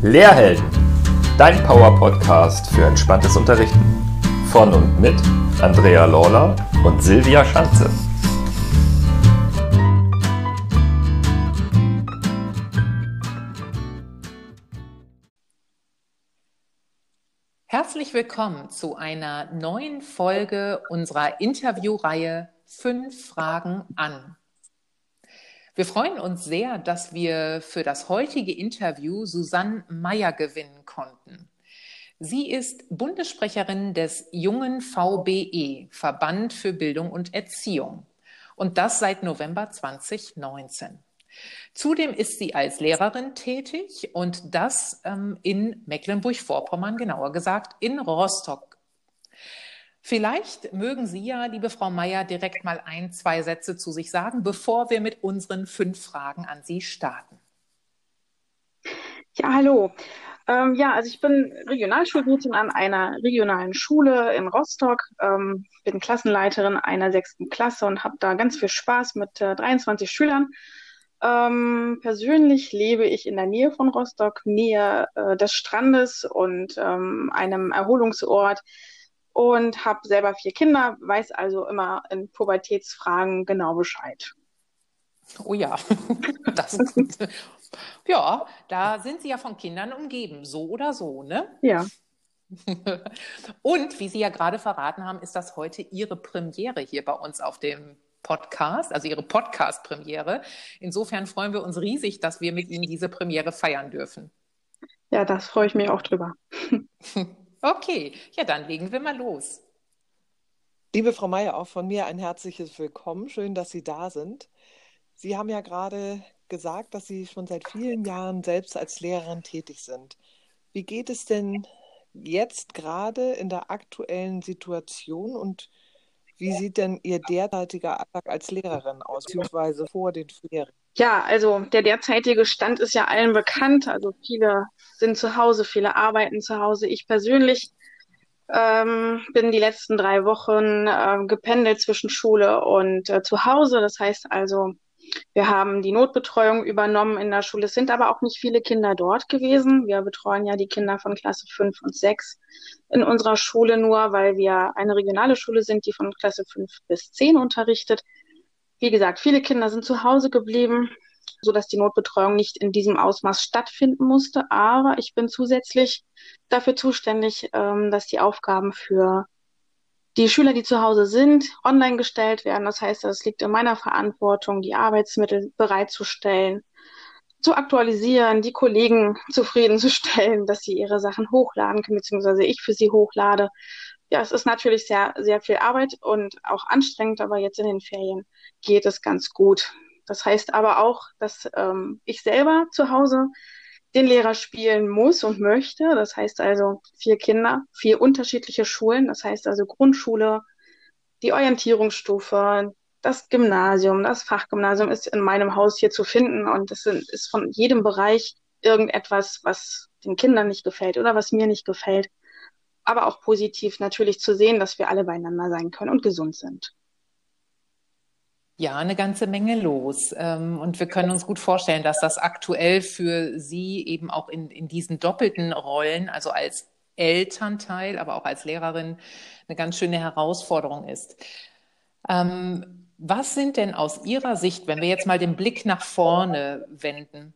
Lehrhelden, dein Power-Podcast für entspanntes Unterrichten. Von und mit Andrea Lawler und Silvia Schanze. Herzlich willkommen zu einer neuen Folge unserer Interviewreihe Fünf Fragen an. Wir freuen uns sehr, dass wir für das heutige Interview Susanne Meyer gewinnen konnten. Sie ist Bundessprecherin des jungen VBE, Verband für Bildung und Erziehung, und das seit November 2019. Zudem ist sie als Lehrerin tätig und das ähm, in Mecklenburg-Vorpommern, genauer gesagt in Rostock Vielleicht mögen Sie ja, liebe Frau Meier, direkt mal ein, zwei Sätze zu sich sagen, bevor wir mit unseren fünf Fragen an Sie starten. Ja, hallo. Ähm, ja, also ich bin Regionalschulrätin an einer regionalen Schule in Rostock, ähm, bin Klassenleiterin einer sechsten Klasse und habe da ganz viel Spaß mit äh, 23 Schülern. Ähm, persönlich lebe ich in der Nähe von Rostock, Nähe äh, des Strandes und ähm, einem Erholungsort und habe selber vier Kinder, weiß also immer in Pubertätsfragen genau Bescheid. Oh ja, das, ja, da sind Sie ja von Kindern umgeben, so oder so, ne? Ja. Und wie Sie ja gerade verraten haben, ist das heute Ihre Premiere hier bei uns auf dem Podcast, also Ihre Podcast-Premiere. Insofern freuen wir uns riesig, dass wir mit Ihnen diese Premiere feiern dürfen. Ja, das freue ich mich auch drüber. Okay, ja, dann legen wir mal los. Liebe Frau Meier, auch von mir ein herzliches Willkommen. Schön, dass Sie da sind. Sie haben ja gerade gesagt, dass Sie schon seit vielen Jahren selbst als Lehrerin tätig sind. Wie geht es denn jetzt gerade in der aktuellen Situation und wie sieht denn Ihr derzeitiger Alltag als Lehrerin aus, beziehungsweise vor den Ferien? Ja, also der derzeitige Stand ist ja allen bekannt. Also viele sind zu Hause, viele arbeiten zu Hause. Ich persönlich ähm, bin die letzten drei Wochen äh, gependelt zwischen Schule und äh, zu Hause. Das heißt also, wir haben die Notbetreuung übernommen in der Schule. Es sind aber auch nicht viele Kinder dort gewesen. Wir betreuen ja die Kinder von Klasse 5 und 6 in unserer Schule nur, weil wir eine regionale Schule sind, die von Klasse 5 bis 10 unterrichtet. Wie gesagt, viele Kinder sind zu Hause geblieben, so dass die Notbetreuung nicht in diesem Ausmaß stattfinden musste. Aber ich bin zusätzlich dafür zuständig, ähm, dass die Aufgaben für die Schüler, die zu Hause sind, online gestellt werden. Das heißt, es liegt in meiner Verantwortung, die Arbeitsmittel bereitzustellen, zu aktualisieren, die Kollegen zufriedenzustellen, dass sie ihre Sachen hochladen können, beziehungsweise ich für sie hochlade ja, es ist natürlich sehr, sehr viel Arbeit und auch anstrengend, aber jetzt in den Ferien geht es ganz gut. Das heißt aber auch, dass ähm, ich selber zu Hause den Lehrer spielen muss und möchte. Das heißt also vier Kinder, vier unterschiedliche Schulen. Das heißt also Grundschule, die Orientierungsstufe, das Gymnasium, das Fachgymnasium ist in meinem Haus hier zu finden und es ist von jedem Bereich irgendetwas, was den Kindern nicht gefällt oder was mir nicht gefällt aber auch positiv natürlich zu sehen, dass wir alle beieinander sein können und gesund sind. Ja, eine ganze Menge los. Ähm, und wir können uns gut vorstellen, dass das aktuell für Sie eben auch in, in diesen doppelten Rollen, also als Elternteil, aber auch als Lehrerin, eine ganz schöne Herausforderung ist. Ähm, was sind denn aus Ihrer Sicht, wenn wir jetzt mal den Blick nach vorne wenden,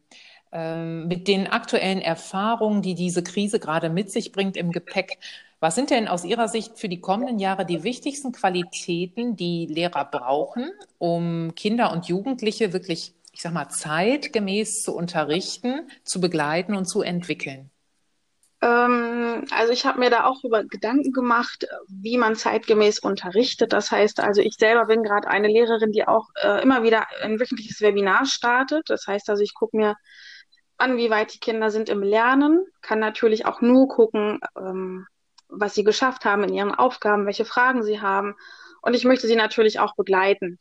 mit den aktuellen Erfahrungen, die diese Krise gerade mit sich bringt im Gepäck. Was sind denn aus Ihrer Sicht für die kommenden Jahre die wichtigsten Qualitäten, die Lehrer brauchen, um Kinder und Jugendliche wirklich, ich sag mal, zeitgemäß zu unterrichten, zu begleiten und zu entwickeln? Ähm, also ich habe mir da auch über Gedanken gemacht, wie man zeitgemäß unterrichtet. Das heißt also, ich selber bin gerade eine Lehrerin, die auch äh, immer wieder ein wöchentliches Webinar startet. Das heißt also, ich gucke mir an, wie weit die Kinder sind im Lernen, kann natürlich auch nur gucken, ähm, was sie geschafft haben in ihren Aufgaben, welche Fragen sie haben. Und ich möchte sie natürlich auch begleiten.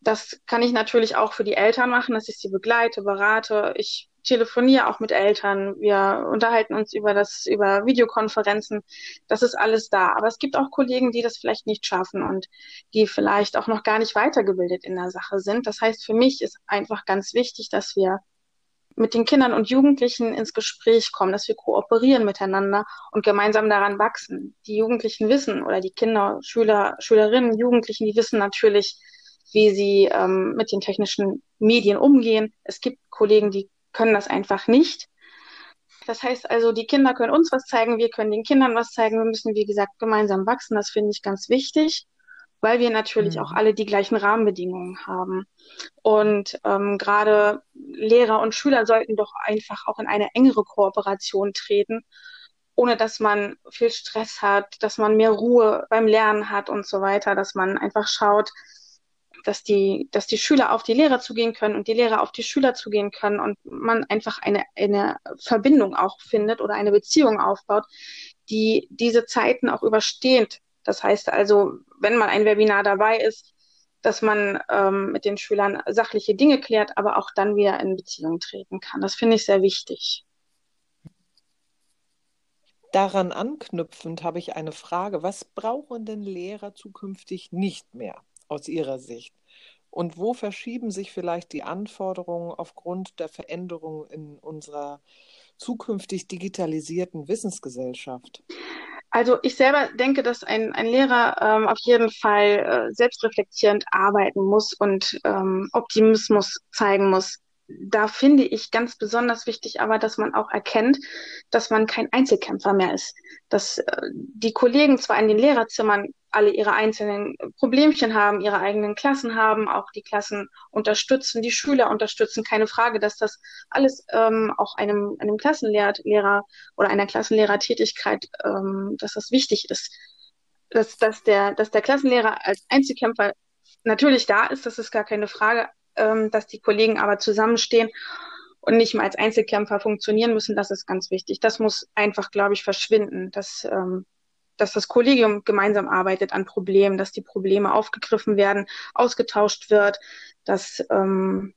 Das kann ich natürlich auch für die Eltern machen, dass ich sie begleite, berate. Ich telefoniere auch mit Eltern. Wir unterhalten uns über das, über Videokonferenzen. Das ist alles da. Aber es gibt auch Kollegen, die das vielleicht nicht schaffen und die vielleicht auch noch gar nicht weitergebildet in der Sache sind. Das heißt, für mich ist einfach ganz wichtig, dass wir mit den Kindern und Jugendlichen ins Gespräch kommen, dass wir kooperieren miteinander und gemeinsam daran wachsen. Die Jugendlichen wissen oder die Kinder, Schüler, Schülerinnen, Jugendlichen, die wissen natürlich, wie sie ähm, mit den technischen Medien umgehen. Es gibt Kollegen, die können das einfach nicht. Das heißt also, die Kinder können uns was zeigen, wir können den Kindern was zeigen. Wir müssen, wie gesagt, gemeinsam wachsen. Das finde ich ganz wichtig weil wir natürlich mhm. auch alle die gleichen Rahmenbedingungen haben. Und ähm, gerade Lehrer und Schüler sollten doch einfach auch in eine engere Kooperation treten, ohne dass man viel Stress hat, dass man mehr Ruhe beim Lernen hat und so weiter, dass man einfach schaut, dass die, dass die Schüler auf die Lehrer zugehen können und die Lehrer auf die Schüler zugehen können und man einfach eine, eine Verbindung auch findet oder eine Beziehung aufbaut, die diese Zeiten auch übersteht das heißt also, wenn mal ein Webinar dabei ist, dass man ähm, mit den Schülern sachliche Dinge klärt, aber auch dann wieder in Beziehung treten kann. Das finde ich sehr wichtig. Daran anknüpfend habe ich eine Frage. Was brauchen denn Lehrer zukünftig nicht mehr aus Ihrer Sicht? Und wo verschieben sich vielleicht die Anforderungen aufgrund der Veränderungen in unserer zukünftig digitalisierten Wissensgesellschaft? Also ich selber denke, dass ein, ein Lehrer ähm, auf jeden Fall äh, selbstreflektierend arbeiten muss und ähm, Optimismus zeigen muss. Da finde ich ganz besonders wichtig aber, dass man auch erkennt, dass man kein Einzelkämpfer mehr ist. Dass äh, die Kollegen zwar in den Lehrerzimmern alle ihre einzelnen Problemchen haben, ihre eigenen Klassen haben, auch die Klassen unterstützen, die Schüler unterstützen. Keine Frage, dass das alles ähm, auch einem, einem Klassenlehrer oder einer Klassenlehrertätigkeit, ähm, dass das wichtig ist. Dass, dass, der, dass der Klassenlehrer als Einzelkämpfer natürlich da ist, das ist gar keine Frage, ähm, dass die Kollegen aber zusammenstehen und nicht mal als Einzelkämpfer funktionieren müssen, das ist ganz wichtig. Das muss einfach, glaube ich, verschwinden. Das ähm, dass das Kollegium gemeinsam arbeitet an Problemen, dass die Probleme aufgegriffen werden, ausgetauscht wird, dass ähm,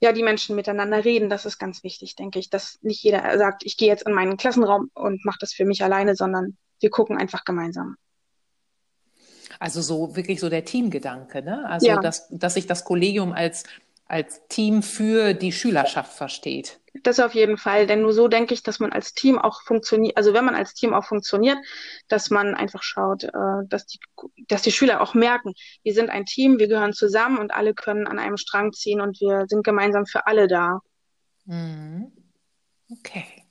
ja die Menschen miteinander reden. Das ist ganz wichtig, denke ich, dass nicht jeder sagt, ich gehe jetzt in meinen Klassenraum und mache das für mich alleine, sondern wir gucken einfach gemeinsam. Also so wirklich so der Teamgedanke, ne? Also ja. dass, dass sich das Kollegium als als Team für die Schülerschaft versteht. Das auf jeden Fall, denn nur so denke ich, dass man als Team auch funktioniert, also wenn man als Team auch funktioniert, dass man einfach schaut, äh, dass die, dass die Schüler auch merken, wir sind ein Team, wir gehören zusammen und alle können an einem Strang ziehen und wir sind gemeinsam für alle da. Mhm. Okay.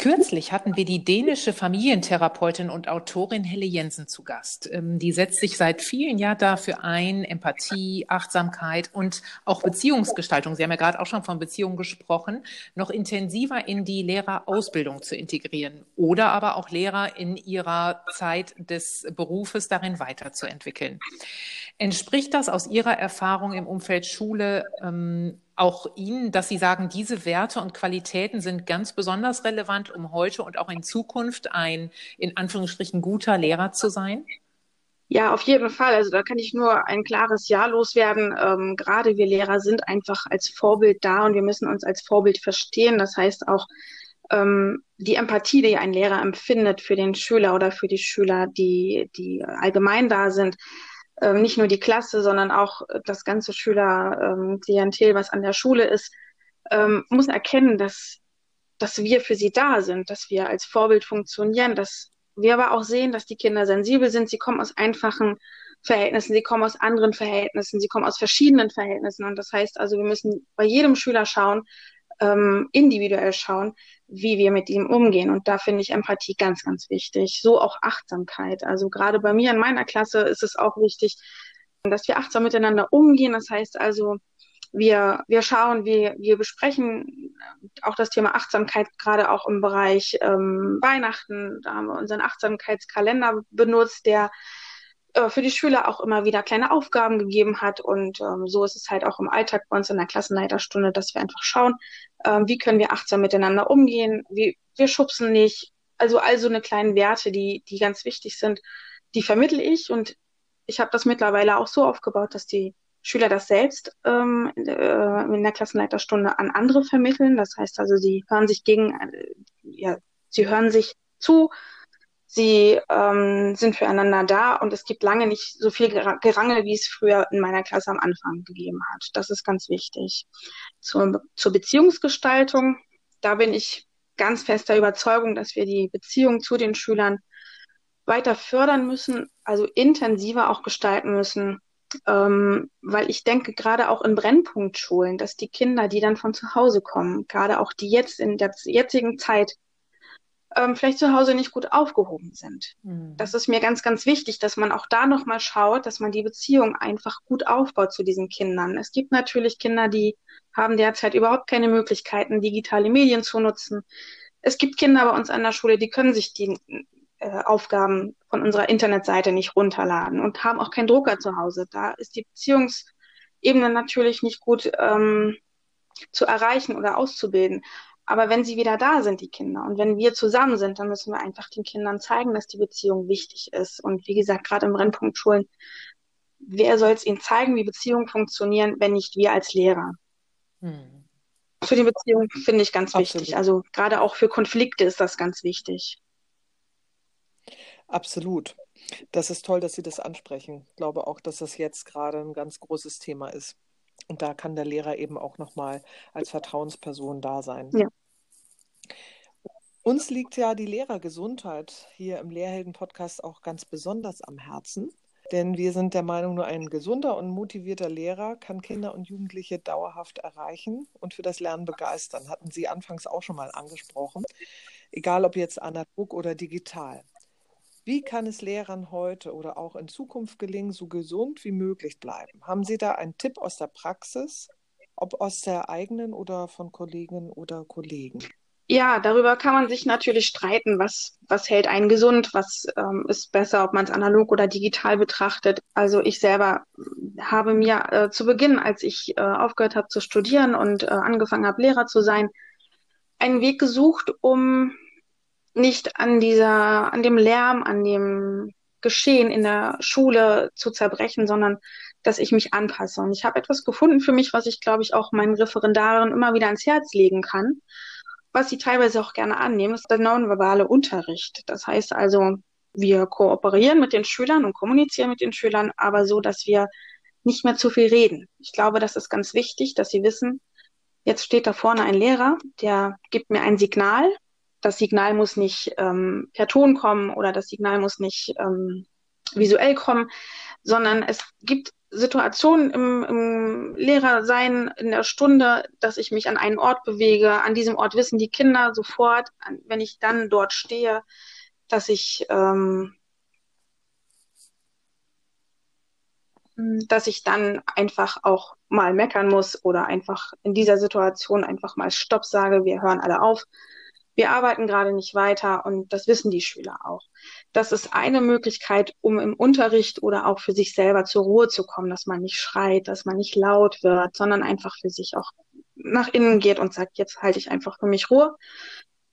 Kürzlich hatten wir die dänische Familientherapeutin und Autorin Helle Jensen zu Gast. Ähm, die setzt sich seit vielen Jahren dafür ein, Empathie, Achtsamkeit und auch Beziehungsgestaltung, Sie haben ja gerade auch schon von Beziehungen gesprochen, noch intensiver in die Lehrerausbildung zu integrieren oder aber auch Lehrer in ihrer Zeit des Berufes darin weiterzuentwickeln. Entspricht das aus Ihrer Erfahrung im Umfeld Schule ähm, auch Ihnen, dass Sie sagen, diese Werte und Qualitäten sind ganz besonders relevant, um heute und auch in Zukunft ein in Anführungsstrichen guter Lehrer zu sein? Ja, auf jeden Fall. Also da kann ich nur ein klares Ja loswerden. Ähm, gerade wir Lehrer sind einfach als Vorbild da und wir müssen uns als Vorbild verstehen. Das heißt auch ähm, die Empathie, die ein Lehrer empfindet für den Schüler oder für die Schüler, die, die allgemein da sind, ähm, nicht nur die Klasse, sondern auch das ganze Schülerklientel, ähm, was an der Schule ist, ähm, muss erkennen, dass, dass wir für sie da sind, dass wir als Vorbild funktionieren, dass wir aber auch sehen, dass die Kinder sensibel sind. Sie kommen aus einfachen Verhältnissen, sie kommen aus anderen Verhältnissen, sie kommen aus verschiedenen Verhältnissen. Und das heißt also, wir müssen bei jedem Schüler schauen, ähm, individuell schauen, wie wir mit ihm umgehen. Und da finde ich Empathie ganz, ganz wichtig. So auch Achtsamkeit. Also gerade bei mir in meiner Klasse ist es auch wichtig, dass wir achtsam miteinander umgehen. Das heißt also, wir, wir schauen, wir, wir besprechen auch das Thema Achtsamkeit gerade auch im Bereich ähm, Weihnachten. Da haben wir unseren Achtsamkeitskalender benutzt, der äh, für die Schüler auch immer wieder kleine Aufgaben gegeben hat. Und ähm, so ist es halt auch im Alltag bei uns in der Klassenleiterstunde, dass wir einfach schauen, ähm, wie können wir achtsam miteinander umgehen, wie, wir schubsen nicht. Also all so eine kleinen Werte, die, die ganz wichtig sind, die vermittel ich und ich habe das mittlerweile auch so aufgebaut, dass die Schüler das selbst ähm, äh, in der Klassenleiterstunde an andere vermitteln. Das heißt also, sie hören sich gegen, äh, ja, sie hören sich zu, Sie ähm, sind füreinander da und es gibt lange nicht so viel Gerangel, wie es früher in meiner Klasse am Anfang gegeben hat. Das ist ganz wichtig. zur, zur Beziehungsgestaltung. Da bin ich ganz fester Überzeugung, dass wir die Beziehung zu den Schülern weiter fördern müssen, also intensiver auch gestalten müssen, ähm, weil ich denke, gerade auch in Brennpunktschulen, dass die Kinder, die dann von zu Hause kommen, gerade auch die jetzt in der jetzigen Zeit ähm, vielleicht zu Hause nicht gut aufgehoben sind. Mhm. Das ist mir ganz, ganz wichtig, dass man auch da nochmal schaut, dass man die Beziehung einfach gut aufbaut zu diesen Kindern. Es gibt natürlich Kinder, die haben derzeit überhaupt keine Möglichkeiten, digitale Medien zu nutzen. Es gibt Kinder bei uns an der Schule, die können sich die äh, Aufgaben von unserer Internetseite nicht runterladen und haben auch keinen Drucker zu Hause. Da ist die Beziehungsebene natürlich nicht gut ähm, zu erreichen oder auszubilden. Aber wenn sie wieder da sind, die Kinder, und wenn wir zusammen sind, dann müssen wir einfach den Kindern zeigen, dass die Beziehung wichtig ist. Und wie gesagt, gerade im Brennpunkt Schulen, wer soll es ihnen zeigen, wie Beziehungen funktionieren, wenn nicht wir als Lehrer? Hm. Für die Beziehung finde ich ganz Absolut. wichtig. Also gerade auch für Konflikte ist das ganz wichtig. Absolut. Das ist toll, dass Sie das ansprechen. Ich glaube auch, dass das jetzt gerade ein ganz großes Thema ist. Und da kann der Lehrer eben auch nochmal als Vertrauensperson da sein. Ja. Uns liegt ja die Lehrergesundheit hier im Lehrhelden-Podcast auch ganz besonders am Herzen. Denn wir sind der Meinung, nur ein gesunder und motivierter Lehrer kann Kinder und Jugendliche dauerhaft erreichen und für das Lernen begeistern. Hatten Sie anfangs auch schon mal angesprochen. Egal ob jetzt analog oder digital. Wie kann es Lehrern heute oder auch in Zukunft gelingen, so gesund wie möglich bleiben? Haben Sie da einen Tipp aus der Praxis, ob aus der eigenen oder von Kolleginnen oder Kollegen? Ja, darüber kann man sich natürlich streiten, was, was hält einen gesund, was ähm, ist besser, ob man es analog oder digital betrachtet. Also ich selber habe mir äh, zu Beginn, als ich äh, aufgehört habe zu studieren und äh, angefangen habe, Lehrer zu sein, einen Weg gesucht, um nicht an dieser, an dem Lärm, an dem Geschehen in der Schule zu zerbrechen, sondern dass ich mich anpasse. Und ich habe etwas gefunden für mich, was ich, glaube ich, auch meinen Referendaren immer wieder ans Herz legen kann, was sie teilweise auch gerne annehmen, ist der nonverbale Unterricht. Das heißt also, wir kooperieren mit den Schülern und kommunizieren mit den Schülern, aber so, dass wir nicht mehr zu viel reden. Ich glaube, das ist ganz wichtig, dass sie wissen, jetzt steht da vorne ein Lehrer, der gibt mir ein Signal das Signal muss nicht ähm, per Ton kommen oder das Signal muss nicht ähm, visuell kommen, sondern es gibt Situationen im, im Lehrersein in der Stunde, dass ich mich an einen Ort bewege. An diesem Ort wissen die Kinder sofort, wenn ich dann dort stehe, dass ich ähm, dass ich dann einfach auch mal meckern muss oder einfach in dieser Situation einfach mal Stopp sage, wir hören alle auf wir arbeiten gerade nicht weiter und das wissen die Schüler auch. Das ist eine Möglichkeit, um im Unterricht oder auch für sich selber zur Ruhe zu kommen, dass man nicht schreit, dass man nicht laut wird, sondern einfach für sich auch nach innen geht und sagt, jetzt halte ich einfach für mich Ruhe.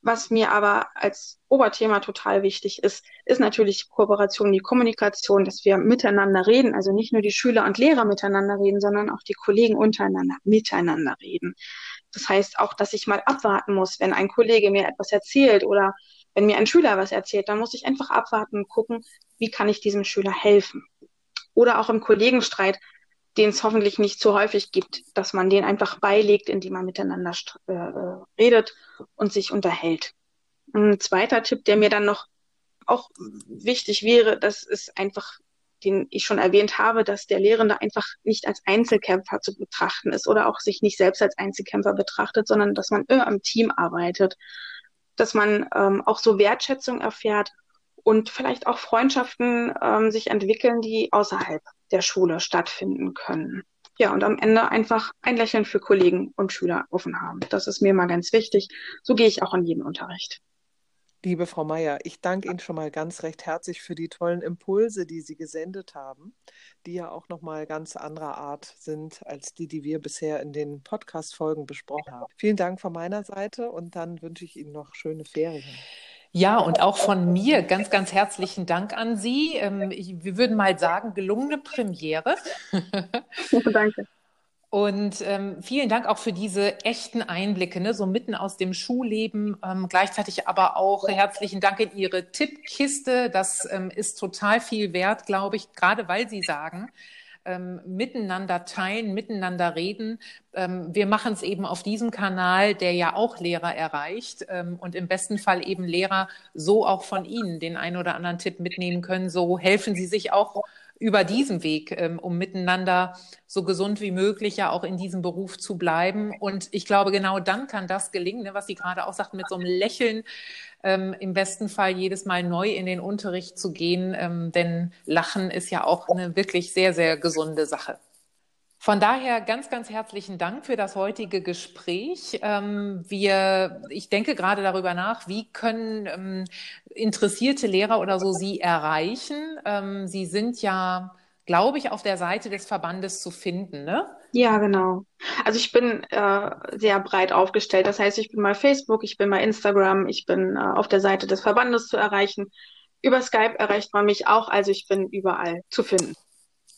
Was mir aber als Oberthema total wichtig ist, ist natürlich Kooperation, die Kommunikation, dass wir miteinander reden, also nicht nur die Schüler und Lehrer miteinander reden, sondern auch die Kollegen untereinander miteinander reden. Das heißt auch, dass ich mal abwarten muss, wenn ein Kollege mir etwas erzählt oder wenn mir ein Schüler was erzählt, dann muss ich einfach abwarten und gucken, wie kann ich diesem Schüler helfen. Oder auch im Kollegenstreit, den es hoffentlich nicht zu häufig gibt, dass man den einfach beilegt, indem man miteinander äh, äh, redet und sich unterhält. Ein zweiter Tipp, der mir dann noch auch wichtig wäre, das ist einfach den ich schon erwähnt habe, dass der Lehrende einfach nicht als Einzelkämpfer zu betrachten ist oder auch sich nicht selbst als Einzelkämpfer betrachtet, sondern dass man immer im Team arbeitet, dass man ähm, auch so Wertschätzung erfährt und vielleicht auch Freundschaften ähm, sich entwickeln, die außerhalb der Schule stattfinden können. Ja, und am Ende einfach ein Lächeln für Kollegen und Schüler offen haben. Das ist mir mal ganz wichtig. So gehe ich auch in jeden Unterricht. Liebe Frau Meier, ich danke Ihnen schon mal ganz recht herzlich für die tollen Impulse, die Sie gesendet haben, die ja auch noch mal ganz anderer Art sind als die, die wir bisher in den Podcast-Folgen besprochen haben. Vielen Dank von meiner Seite und dann wünsche ich Ihnen noch schöne Ferien. Ja, und auch von mir ganz, ganz herzlichen Dank an Sie. Ähm, wir würden mal sagen, gelungene Premiere. Danke. Und ähm, vielen Dank auch für diese echten Einblicke, ne, so mitten aus dem Schulleben. Ähm, gleichzeitig aber auch herzlichen Dank in Ihre Tippkiste. Das ähm, ist total viel wert, glaube ich, gerade weil Sie sagen, ähm, miteinander teilen, miteinander reden. Ähm, wir machen es eben auf diesem Kanal, der ja auch Lehrer erreicht ähm, und im besten Fall eben Lehrer so auch von Ihnen den einen oder anderen Tipp mitnehmen können. So helfen Sie sich auch über diesen Weg, ähm, um miteinander so gesund wie möglich ja auch in diesem Beruf zu bleiben. Und ich glaube, genau dann kann das gelingen, ne, was Sie gerade auch sagten, mit so einem Lächeln ähm, im besten Fall jedes Mal neu in den Unterricht zu gehen. Ähm, denn Lachen ist ja auch eine wirklich sehr, sehr gesunde Sache. Von daher ganz, ganz herzlichen Dank für das heutige Gespräch. Wir, ich denke gerade darüber nach, wie können interessierte Lehrer oder so Sie erreichen? Ähm, Sie sind ja, glaube ich, auf der Seite des Verbandes zu finden, ne? Ja, genau. Also ich bin äh, sehr breit aufgestellt. Das heißt, ich bin bei Facebook, ich bin bei Instagram, ich bin äh, auf der Seite des Verbandes zu erreichen. Über Skype erreicht man mich auch, also ich bin überall zu finden.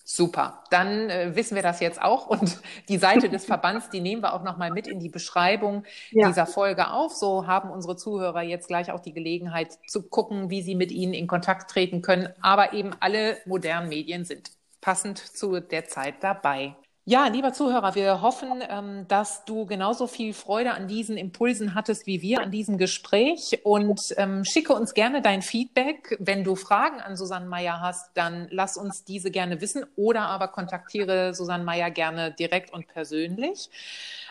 Super, dann äh, wissen wir das jetzt auch und die Seite des Verbands, die nehmen wir auch nochmal mit in die Beschreibung ja. dieser Folge auf. So haben unsere Zuhörer jetzt gleich auch die Gelegenheit zu gucken, wie sie mit Ihnen in Kontakt treten können. Aber eben alle modernen Medien sind passend zu der Zeit dabei. Ja, lieber Zuhörer, wir hoffen, ähm, dass du genauso viel Freude an diesen Impulsen hattest wie wir an diesem Gespräch und ähm, schicke uns gerne dein Feedback. Wenn du Fragen an Susanne Meyer hast, dann lass uns diese gerne wissen oder aber kontaktiere Susanne Meyer gerne direkt und persönlich.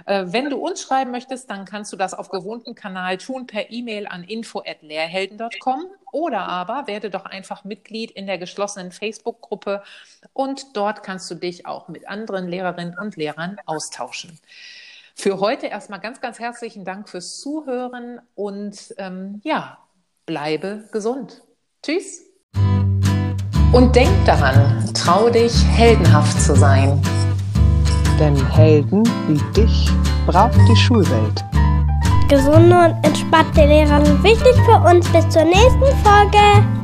Äh, wenn du uns schreiben möchtest, dann kannst du das auf gewohnten Kanal tun per E-Mail an info@lehrhelden.com oder aber werde doch einfach Mitglied in der geschlossenen Facebook-Gruppe und dort kannst du dich auch mit anderen Lehrerinnen und Lehrern austauschen. Für heute erstmal ganz, ganz herzlichen Dank fürs Zuhören und ähm, ja, bleibe gesund. Tschüss. Und denk daran, trau dich, heldenhaft zu sein. Denn Helden wie dich braucht die Schulwelt. Gesunde und entspannte Lehrer sind wichtig für uns. Bis zur nächsten Folge.